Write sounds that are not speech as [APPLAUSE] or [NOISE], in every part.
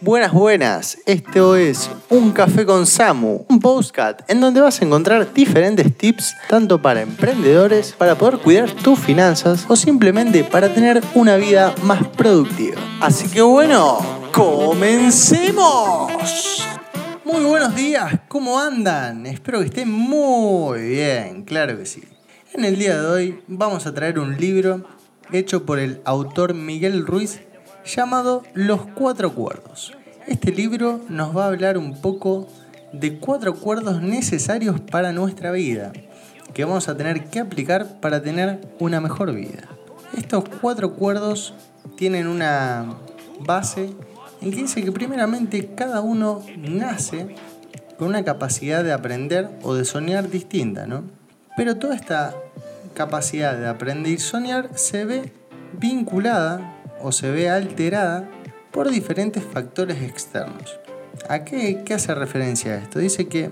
Buenas, buenas. Esto es Un Café con Samu, un postcat en donde vas a encontrar diferentes tips tanto para emprendedores, para poder cuidar tus finanzas o simplemente para tener una vida más productiva. Así que bueno, comencemos. Muy buenos días, ¿cómo andan? Espero que estén muy bien, claro que sí. En el día de hoy vamos a traer un libro hecho por el autor Miguel Ruiz llamado Los Cuatro Acuerdos. Este libro nos va a hablar un poco de cuatro acuerdos necesarios para nuestra vida, que vamos a tener que aplicar para tener una mejor vida. Estos cuatro acuerdos tienen una base en que dice que primeramente cada uno nace con una capacidad de aprender o de soñar distinta, ¿no? Pero toda esta capacidad de aprender y soñar se ve vinculada o se ve alterada por diferentes factores externos. ¿A qué, qué hace referencia esto? Dice que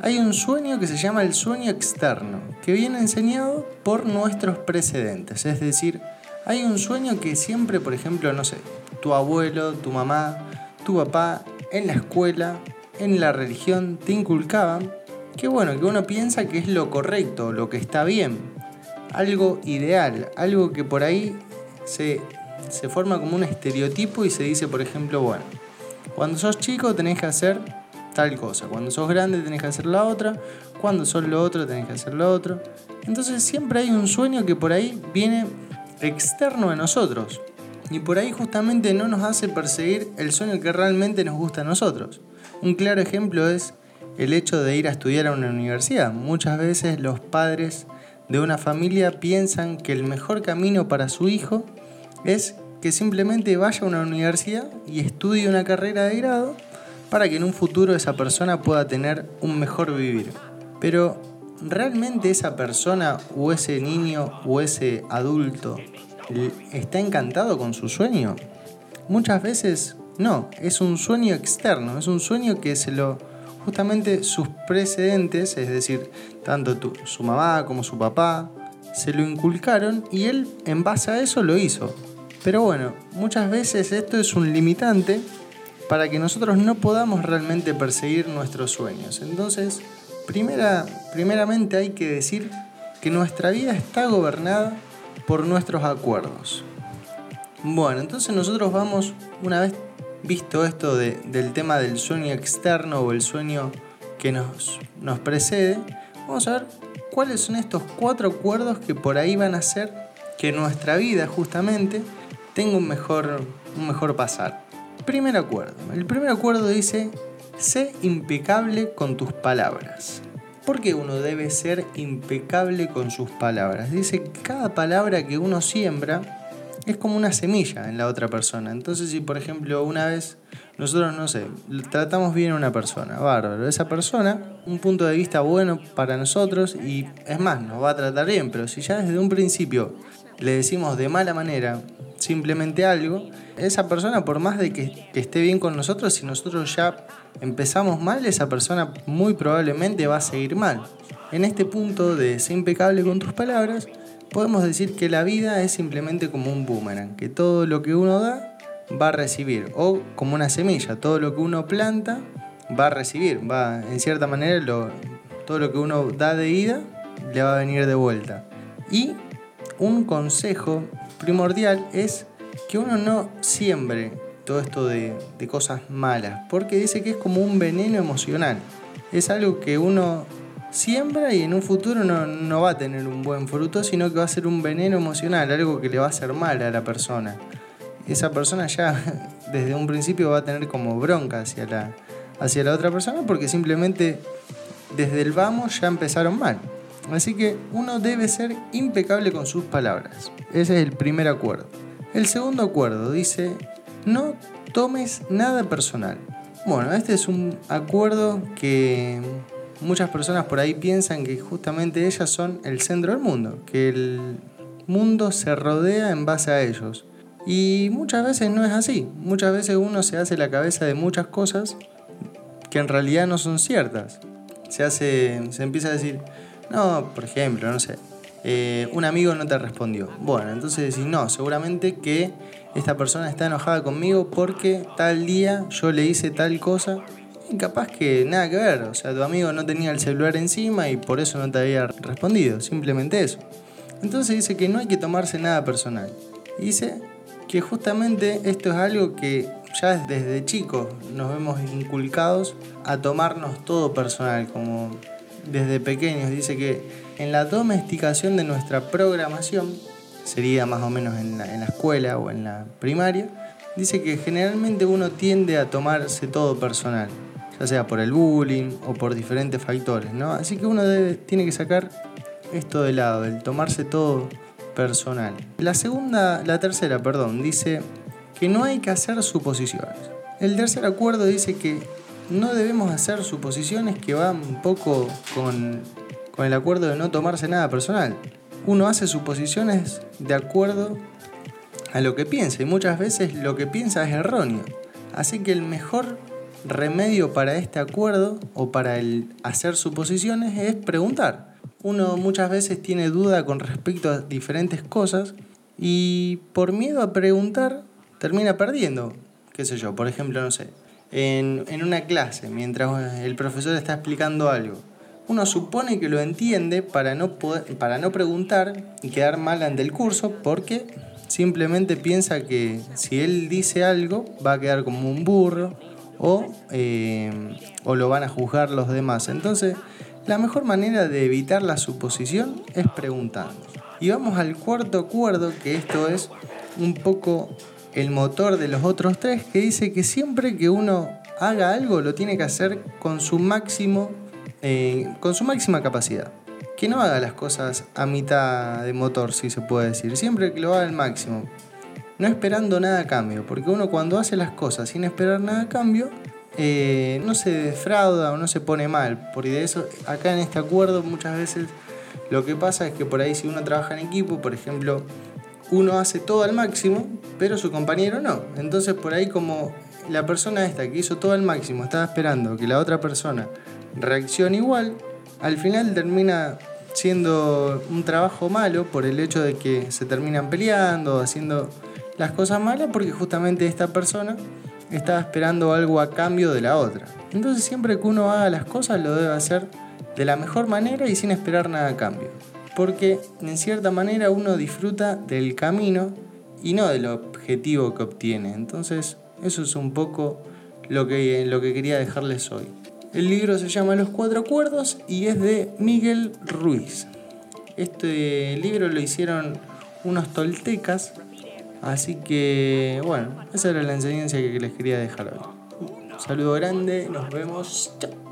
hay un sueño que se llama el sueño externo, que viene enseñado por nuestros precedentes. Es decir, hay un sueño que siempre, por ejemplo, no sé, tu abuelo, tu mamá, tu papá, en la escuela, en la religión, te inculcaban que bueno, que uno piensa que es lo correcto, lo que está bien, algo ideal, algo que por ahí se, se forma como un estereotipo y se dice, por ejemplo, bueno, cuando sos chico tenés que hacer tal cosa, cuando sos grande tenés que hacer la otra, cuando sos lo otro tenés que hacer lo otro. Entonces siempre hay un sueño que por ahí viene externo a nosotros. Y por ahí justamente no nos hace perseguir el sueño que realmente nos gusta a nosotros. Un claro ejemplo es el hecho de ir a estudiar a una universidad. Muchas veces los padres de una familia piensan que el mejor camino para su hijo es que simplemente vaya a una universidad y estudie una carrera de grado para que en un futuro esa persona pueda tener un mejor vivir. Pero ¿realmente esa persona o ese niño o ese adulto está encantado con su sueño? Muchas veces no, es un sueño externo, es un sueño que se lo justamente sus precedentes, es decir, tanto su mamá como su papá, se lo inculcaron y él en base a eso lo hizo. Pero bueno, muchas veces esto es un limitante para que nosotros no podamos realmente perseguir nuestros sueños. Entonces, primera, primeramente hay que decir que nuestra vida está gobernada por nuestros acuerdos. Bueno, entonces nosotros vamos, una vez visto esto del tema del sueño externo o el sueño que nos, nos precede, vamos a ver cuáles son estos cuatro acuerdos que por ahí van a hacer que nuestra vida justamente tenga un mejor, un mejor pasar. Primer acuerdo. El primer acuerdo dice, sé impecable con tus palabras. ¿Por qué uno debe ser impecable con sus palabras? Dice cada palabra que uno siembra es como una semilla en la otra persona. Entonces, si por ejemplo una vez nosotros, no sé, tratamos bien a una persona, bárbaro, esa persona, un punto de vista bueno para nosotros y es más, nos va a tratar bien, pero si ya desde un principio le decimos de mala manera simplemente algo, esa persona, por más de que, esté bien con nosotros, si nosotros ya empezamos mal, esa persona muy probablemente va a seguir mal. En este punto de ser impecable con tus palabras, podemos decir que la vida es simplemente como un boomerang, que todo lo que uno da va a recibir, o como una semilla, todo lo que uno planta va a recibir, va, en cierta manera, todo lo que uno da de ida le va a venir de vuelta. Y un consejo primordial es que uno no siembre todo esto de, cosas malas, porque dice que es como un veneno emocional. Es algo que uno siembra y en un futuro no, va a tener un buen fruto, sino que va a ser un veneno emocional, algo que le va a hacer mal a la persona. Esa persona ya [LAUGHS] desde un principio va a tener como bronca hacia la otra persona porque simplemente desde el vamos ya empezaron mal. Así que uno debe ser impecable con sus palabras. Ese es el primer acuerdo. El segundo acuerdo dice, no tomes nada personal. Bueno, este es un acuerdo que muchas personas por ahí piensan que justamente ellas son el centro del mundo, que el mundo se rodea en base a ellos. Y muchas veces no es así. Muchas veces uno se hace la cabeza de muchas cosas que en realidad no son ciertas. Se hace, se empieza a decir, no, por ejemplo, no sé, eh, un amigo no te respondió. Bueno, entonces decís, no, seguramente que esta persona está enojada conmigo porque tal día yo le hice tal cosa y capaz que nada que ver. O sea, tu amigo no tenía el celular encima y por eso no te había respondido. Simplemente eso. Entonces dice que no hay que tomarse nada personal. dice que justamente esto es algo que ya desde chicos nos vemos inculcados a tomarnos todo personal, como desde pequeños. Dice que en la domesticación de nuestra programación, sería más o menos en la, escuela o en la primaria, dice que generalmente uno tiende a tomarse todo personal, ya sea por el bullying o por diferentes factores, ¿no? Así que uno tiene que sacar esto de lado, el tomarse todo personal. La segunda, la tercera, perdón, dice que no hay que hacer suposiciones. El tercer acuerdo dice que no debemos hacer suposiciones que van un poco con, con el acuerdo de no tomarse nada personal. Uno hace suposiciones de acuerdo a lo que piensa y muchas veces lo que piensa es erróneo. Así que el mejor remedio para este acuerdo o para el hacer suposiciones es preguntar. Uno muchas veces tiene duda con respecto a diferentes cosas y por miedo a preguntar termina perdiendo. Qué sé yo, por ejemplo, no sé, en, una clase, mientras el profesor está explicando algo, uno supone que lo entiende para no, para no preguntar y quedar mal ante el curso porque simplemente piensa que si él dice algo va a quedar como un burro o, eh, o lo van a juzgar los demás. Entonces, la mejor manera de evitar la suposición es preguntando. Y vamos al cuarto acuerdo, que esto es un poco el motor de los otros tres, que dice que siempre que uno haga algo lo tiene que hacer con su máximo, eh, con su máxima capacidad. Que no haga las cosas a mitad de motor, si se puede decir. Siempre que lo haga al máximo. No esperando nada a cambio. Porque uno cuando hace las cosas sin esperar nada a cambio, eh, no se defrauda o no se pone mal. Porque de eso, acá en este acuerdo muchas veces lo que pasa es que por ahí si uno trabaja en equipo, por ejemplo, uno hace todo al máximo, pero su compañero no. Entonces por ahí como la persona esta que hizo todo al máximo estaba esperando que la otra persona reaccione igual, al final termina siendo un trabajo malo por el hecho de que se terminan peleando, haciendo las cosas malas porque justamente esta persona estaba esperando algo a cambio de la otra. Entonces siempre que uno haga las cosas lo debe hacer de la mejor manera y sin esperar nada a cambio porque en cierta manera uno disfruta del camino y no del objetivo que obtiene. Entonces, eso es un poco lo que, lo que quería dejarles hoy. El libro se llama Los Cuatro Acuerdos y es de Miguel Ruiz. Este libro lo hicieron unos toltecas, así que bueno, esa era la enseñanza que les quería dejar hoy. Un saludo grande, nos vemos. Chao.